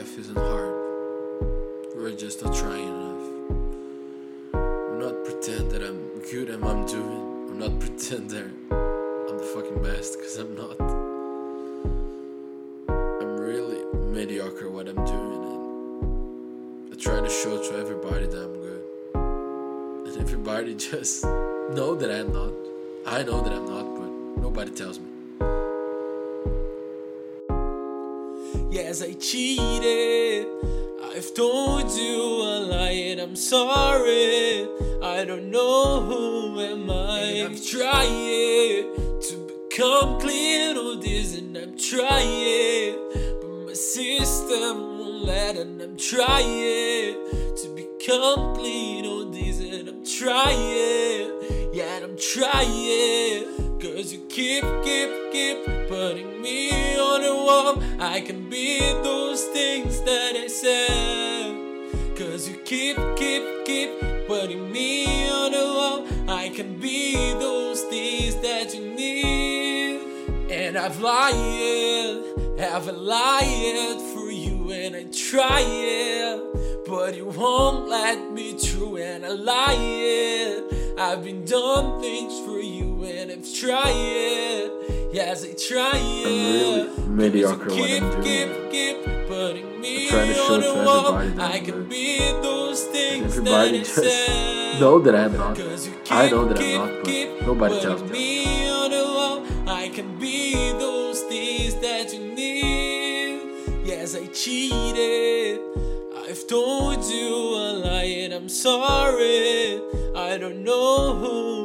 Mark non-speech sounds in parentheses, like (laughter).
life isn't hard. We're just not trying enough. I'm not pretend that I'm good what I'm doing. I'm not pretend that I'm the fucking best, because I'm not. I'm really mediocre what I'm doing, and I try to show to everybody that I'm good. And everybody (laughs) just know that I'm not. I know that I'm not, but nobody tells me. Yes, I cheated. I've told you a lie and I'm sorry. I don't know who am I. And I've tried to become clean on this and I'm trying. But my system won't let and I'm trying to become clean on this and I'm trying. Yeah, and I'm trying. Cause you keep, keep, keep putting me on the wall. I can be those things that I said. Cause you keep, keep, keep putting me on the wall. I can be those things that you need. And I've lied, I've lied for you, and I try it. But you won't let me through, and I lie I've been done things for you, and I've tried Yes, I try I'm really mediocre what keep, I'm keep, keep putting me I try to show on to the wall. everybody that I can be those things Everybody that just said. know that I'm not. I know that I'm not, but nobody tells me. me on the wall. I can be those things that you need. Yes, I cheated. I've told you a lie and I'm sorry. I don't know who.